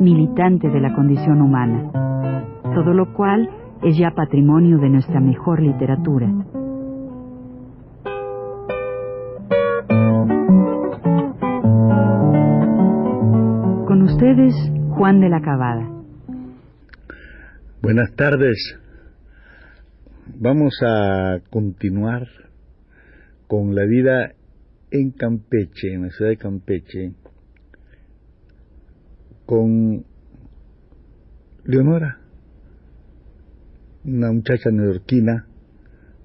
militante de la condición humana, todo lo cual es ya patrimonio de nuestra mejor literatura. Con ustedes, Juan de la Cabada. Buenas tardes. Vamos a continuar con la vida en Campeche, en la ciudad de Campeche, con Leonora, una muchacha neoyorquina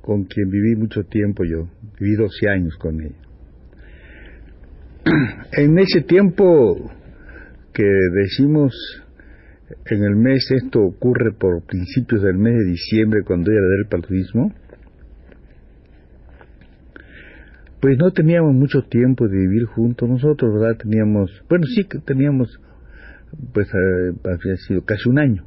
con quien viví mucho tiempo yo, viví 12 años con ella. En ese tiempo que decimos en el mes, esto ocurre por principios del mes de diciembre cuando ella era del paludismo, pues no teníamos mucho tiempo de vivir juntos nosotros, ¿verdad? Teníamos, bueno, sí que teníamos, pues eh, había sido casi un año.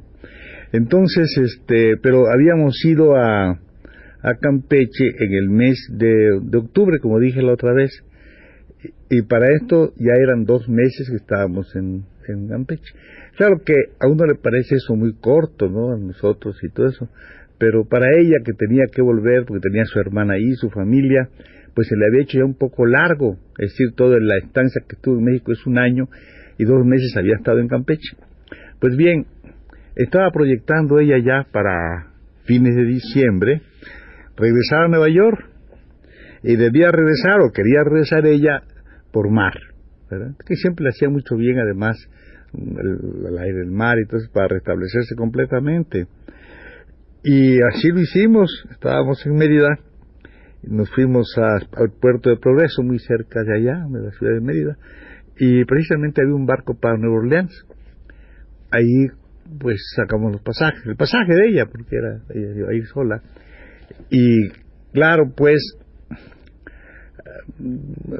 Entonces, este, pero habíamos ido a, a Campeche en el mes de, de, octubre, como dije la otra vez, y, para esto ya eran dos meses que estábamos en, en Campeche. Claro que a uno le parece eso muy corto, ¿no? A nosotros y todo eso, pero para ella que tenía que volver, porque tenía su hermana ahí, su familia, pues se le había hecho ya un poco largo, es decir, toda la estancia que estuvo en México es un año y dos meses había estado en Campeche. Pues bien, estaba proyectando ella ya para fines de diciembre regresar a Nueva York y debía regresar o quería regresar ella por mar. Que siempre le hacía mucho bien además el, aire del mar y eso para restablecerse completamente. Y así lo hicimos, estábamos en Mérida nos fuimos al puerto de Progreso, muy cerca de allá, de la ciudad de Mérida, y precisamente había un barco para Nueva Orleans. Ahí pues sacamos los pasajes, el pasaje de ella, porque era ella iba a ir sola. Y claro, pues,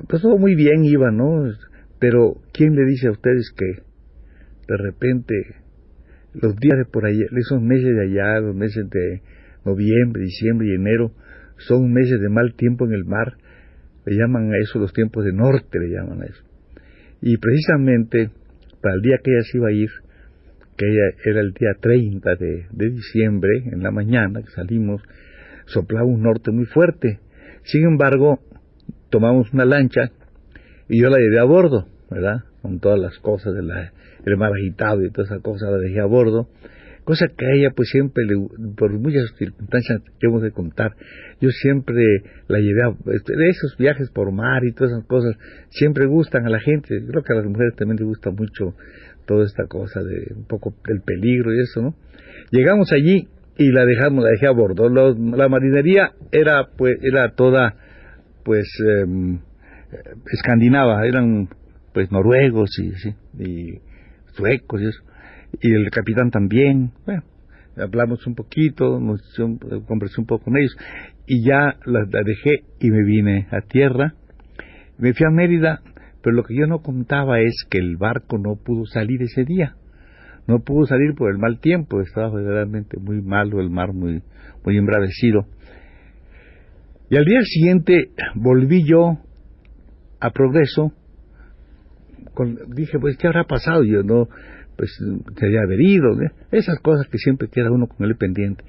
pues todo muy bien iba, ¿no? Pero ¿quién le dice a ustedes que de repente los días de por allá, esos meses de allá, los meses de noviembre, diciembre y enero, son meses de mal tiempo en el mar, le llaman a eso los tiempos de norte, le llaman a eso. Y precisamente para el día que ella se iba a ir, que era el día 30 de, de diciembre, en la mañana que salimos, soplaba un norte muy fuerte. Sin embargo, tomamos una lancha y yo la llevé a bordo, ¿verdad? Con todas las cosas del de mar agitado y todas esas cosas la dejé a bordo cosa que a ella pues siempre, le, por muchas circunstancias que hemos de contar, yo siempre la llevé a de esos viajes por mar y todas esas cosas, siempre gustan a la gente, creo que a las mujeres también les gusta mucho toda esta cosa de un poco del peligro y eso, ¿no? Llegamos allí y la dejamos, la dejé a bordo. la marinería era pues era toda pues eh, escandinava, eran pues noruegos y, y suecos y eso y el capitán también. Bueno, hablamos un poquito, nos, conversé un poco con ellos y ya la, dejé y me vine a tierra. Me fui a Mérida, pero lo que yo no contaba es que el barco no pudo salir ese día. No pudo salir por el mal tiempo, estaba verdaderamente muy malo el mar, muy, muy embravecido. Y al día siguiente volví yo a Progreso. Con, dije, pues, ¿qué habrá pasado? Yo no, pues se había ido, esas cosas que siempre queda uno con él pendiente.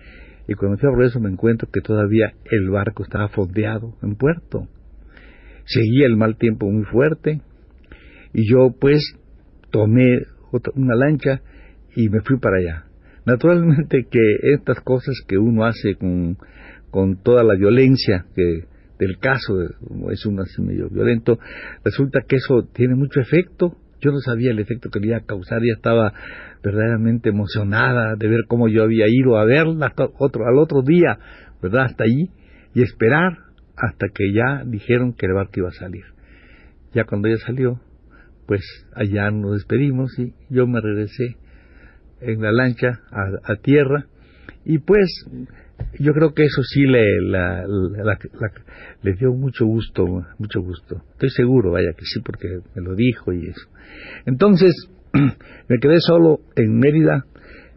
Y cuando fui a eso me encuentro que todavía el barco estaba fondeado en puerto. Seguía el mal tiempo muy fuerte y yo pues tomé una lancha y me fui para allá. Naturalmente que estas cosas que uno hace con, con toda la violencia que del caso, es un así medio violento, resulta que eso tiene mucho efecto yo no sabía el efecto que le iba a causar, ya estaba verdaderamente emocionada de ver cómo yo había ido a verla otro, al otro día, ¿verdad? Hasta allí, y esperar hasta que ya dijeron que el barco iba a salir. Ya cuando ella salió, pues allá nos despedimos y yo me regresé en la lancha a, tierra y pues yo creo que eso sí le, le dio mucho gusto, mucho gusto. Estoy seguro, vaya que sí, porque me lo dijo y eso. Entonces, me quedé solo en Mérida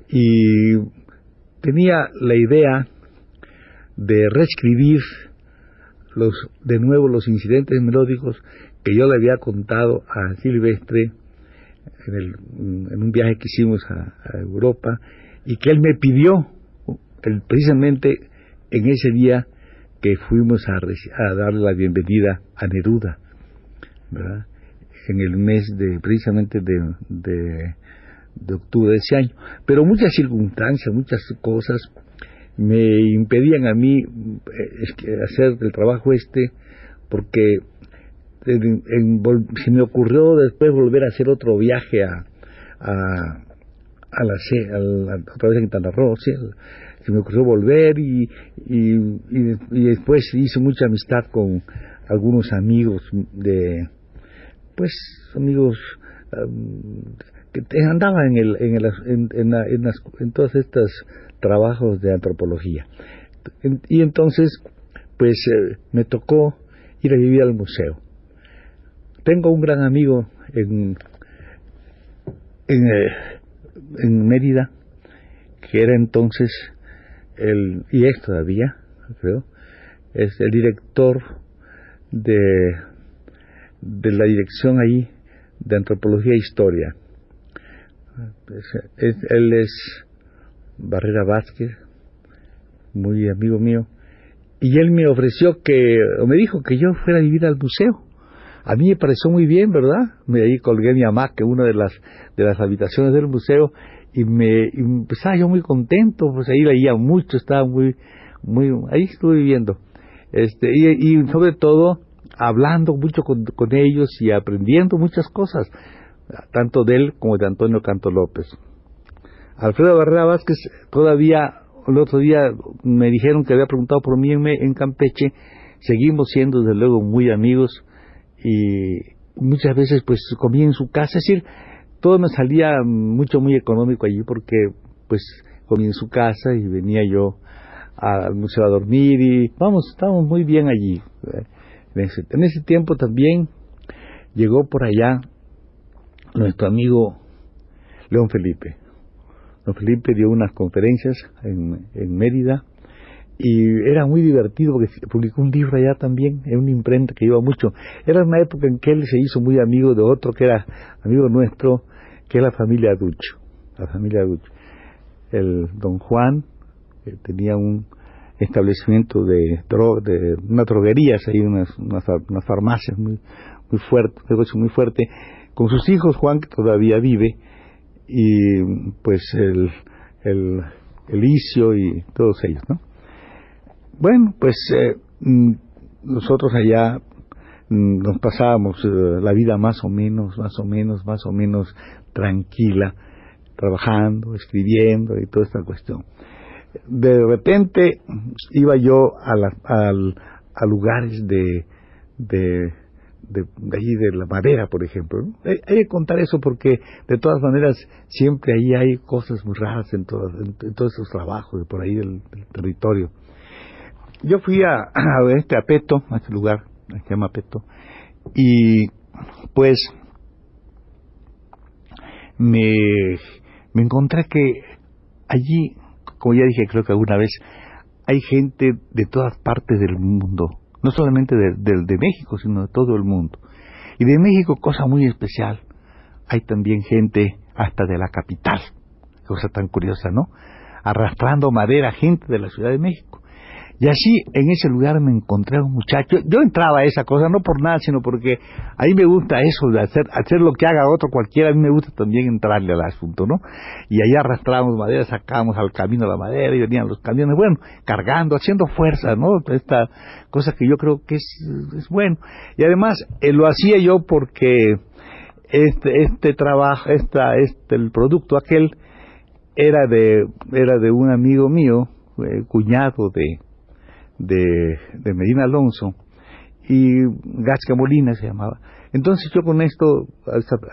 y tenía la idea de reescribir los, de nuevo los incidentes melódicos que yo le había contado a Silvestre en, el, en un viaje que hicimos a, Europa y que él me pidió precisamente en ese día que fuimos a, darle la bienvenida a Neruda, en el mes de precisamente de, octubre de ese año. Pero muchas circunstancias, muchas cosas me impedían a mí eh, hacer el trabajo este porque se me ocurrió después volver a hacer otro viaje a, a, a la, a otra vez en Quintana se me ocurrió volver y, y, y, después hice mucha amistad con algunos amigos de pues amigos que andaban en el, en, el, en, en, en, las, en todos estos trabajos de antropología. Y entonces pues eh, me tocó ir a vivir al museo. Tengo un gran amigo en, en, eh, en Mérida, que era entonces, el, y es todavía, creo, es el director de, de la dirección ahí de antropología e historia. él es Barrera Vázquez, muy amigo mío, y él me ofreció que, o me dijo que yo fuera a vivir al museo. A mí me pareció muy bien, ¿verdad? Me ahí colgué mi hamaca una de las de las habitaciones del museo y me y estaba yo muy contento, pues ahí veía mucho, estaba muy muy ahí estuve viviendo. Este y, sobre todo hablando mucho con, ellos y aprendiendo muchas cosas, tanto de él como de Antonio Canto López. Alfredo Barrera Vázquez todavía el otro día me dijeron que había preguntado por mí en, Campeche, seguimos siendo desde luego muy amigos y muchas veces pues comía en su casa, decir, todo me salía mucho muy económico allí porque pues comía en su casa y venía yo al museo a dormir y vamos, estábamos muy bien allí. En ese, en ese tiempo también llegó por allá nuestro amigo León Felipe. León Felipe dio unas conferencias en, en Mérida y era muy divertido porque publicó un libro allá también, en una imprenta que iba mucho. Era una época en que él se hizo muy amigo de otro que era amigo nuestro, que es la familia Ducho, la familia Ducho. El don Juan que tenía un establecimiento de, de unas droguerías, ahí unas, unas, farmacias muy, muy fuerte, un negocio muy fuerte, con sus hijos, Juan que todavía vive, y pues el, el, el y todos ellos, ¿no? Bueno, pues eh, mm, nosotros allá mm, nos pasábamos eh, la vida más o menos, más o menos, más o menos tranquila, trabajando, escribiendo y toda esta cuestión. De repente iba yo a, a, lugares de, de, de, allí de la madera, por ejemplo. Hay, que contar eso porque de todas maneras siempre ahí hay cosas muy raras en, todos en, todos esos trabajos de por ahí del territorio. Yo fui a, a este a Peto, a este lugar, se llama Peto, y pues me, me encontré que allí, como ya dije creo que alguna vez, hay gente de todas partes del mundo, no solamente de, de, México, sino de todo el mundo. Y de México, cosa muy especial, hay también gente hasta de la capital, cosa tan curiosa, ¿no? Arrastrando madera, gente de la Ciudad de México. Y así en ese lugar me encontré a un muchacho. Yo entraba a esa cosa no por nada, sino porque a mí me gusta eso de hacer, hacer lo que haga otro cualquiera. A mí me gusta también entrarle al asunto, ¿no? Y ahí arrastrábamos madera, sacábamos al camino la madera y venían los camiones, bueno, cargando, haciendo fuerza, ¿no? Esta cosa que yo creo que es, es bueno. Y además eh, lo hacía yo porque este, este trabajo, esta, este, el producto aquel era de, era de un amigo mío, eh, cuñado de de, Medina Alonso, y Gasca Molina se llamaba, Entonces yo con esto,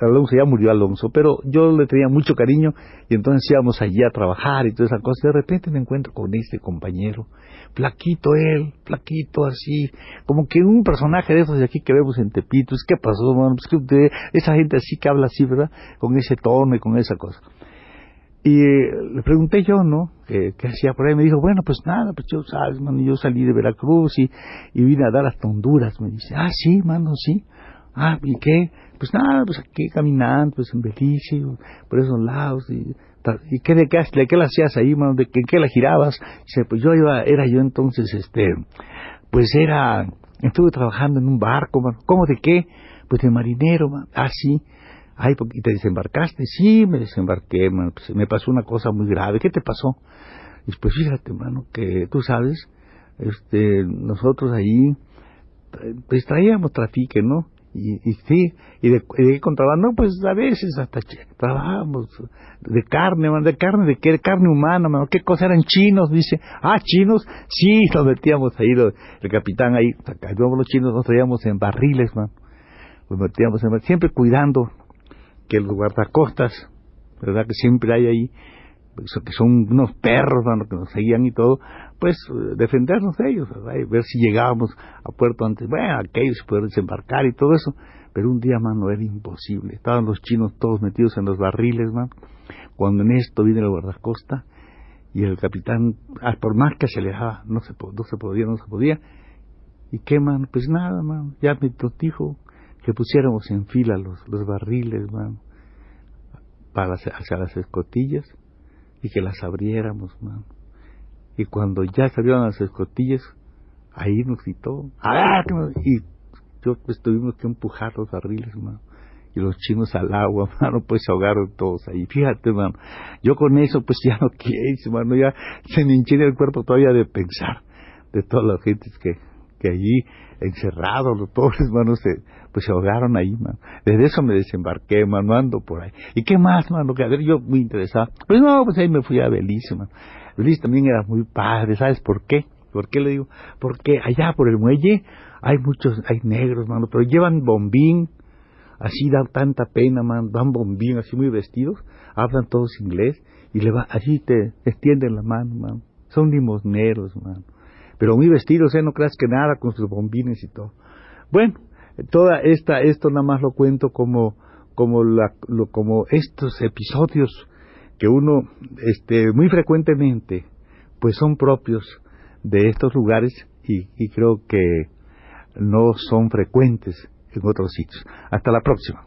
Alonso ya murió Alonso, pero yo le tenía mucho cariño y entonces íbamos allí a trabajar y toda esa cosa. De repente me encuentro con este compañero, flaquito él, flaquito así, como que un personaje de esos de aquí que vemos en Tepitos. ¿Qué pasó, mano? Pues esa gente así que habla así, ¿verdad? Con ese tono y con esa cosa. Y eh, le pregunté yo, ¿no? ¿Qué, hacía por ahí? Me dijo, bueno, pues nada, pues yo, sabes, mano, yo salí de Veracruz y, y vine a dar hasta Honduras. Me dice, ah, sí, mano, sí. Ah, ¿y qué? Pues nada, pues aquí caminando, pues en Belice, por esos lados. ¿Y, y qué, de, qué, de qué la hacías ahí, mano? ¿De qué, qué la girabas? Dice, pues yo iba, era yo entonces, este, pues era, estuve trabajando en un barco. ¿Cómo de qué? Pues de marinero, mano. Ah, sí. Ay, ¿y te desembarcaste? Sí, me desembarqué. Pues me pasó una cosa muy grave. ¿Qué te pasó? Y pues fíjate, mano, que tú sabes, este, nosotros ahí, pues traíamos trafique, ¿no? Y, y sí, y de, de, contrabando, pues a veces hasta trabajábamos de carne, de carne, de qué, carne humana, man, qué cosa eran chinos, dice, ah, chinos, sí, nos metíamos ahí, el capitán ahí, los chinos nos traíamos en barriles, man, los metíamos en siempre cuidando que los guardacostas, verdad que siempre hay ahí, que son unos perros, que nos seguían y todo, pues defendernos de ellos, ver si llegábamos a puerto antes, bueno, aquellos poder desembarcar y todo eso, pero un día, mano, era imposible, estaban los chinos todos metidos en los barriles, man, cuando en esto viene el guardacosta, y el capitán, ah, por más que se alejaba, no se, no se podía, no se podía, y qué, man, pues nada, man, ya me dijo que pusiéramos en fila los, los barriles, man, para hacia las escotillas, y que las abriéramos, man y cuando ya salieron las escotillas, ahí nos gritó, y yo pues tuvimos que empujar los barriles, mano. Y los chinos al agua, mano, pues se ahogaron todos ahí. Fíjate, mano, yo con eso pues ya no quiero, mano, ya se me hinché el cuerpo todavía de pensar de todas las gentes que, que allí encerrados, los pobres, mano, se, pues se ahogaron ahí, mano. Desde eso me desembarqué, mano, ando por ahí. ¿Y qué más, mano? Que yo muy interesado. Pues no, pues ahí me fui a Belice, mano. Luis también era muy padre, ¿sabes por qué? ¿Por qué le digo? Porque allá por el muelle hay muchos, hay negros, mano, pero llevan bombín, así da tanta pena, man, dan bombín, así muy vestidos, hablan todos inglés, y le va, así te extienden la mano, man. Son limosneros, man. Pero muy vestidos, ¿eh? No creas que nada con sus bombines y todo. Bueno, toda esta, esto nada más lo cuento como, como la, lo, como estos episodios que uno este, muy frecuentemente pues son propios de estos lugares y, y creo que no son frecuentes en otros sitios. Hasta la próxima.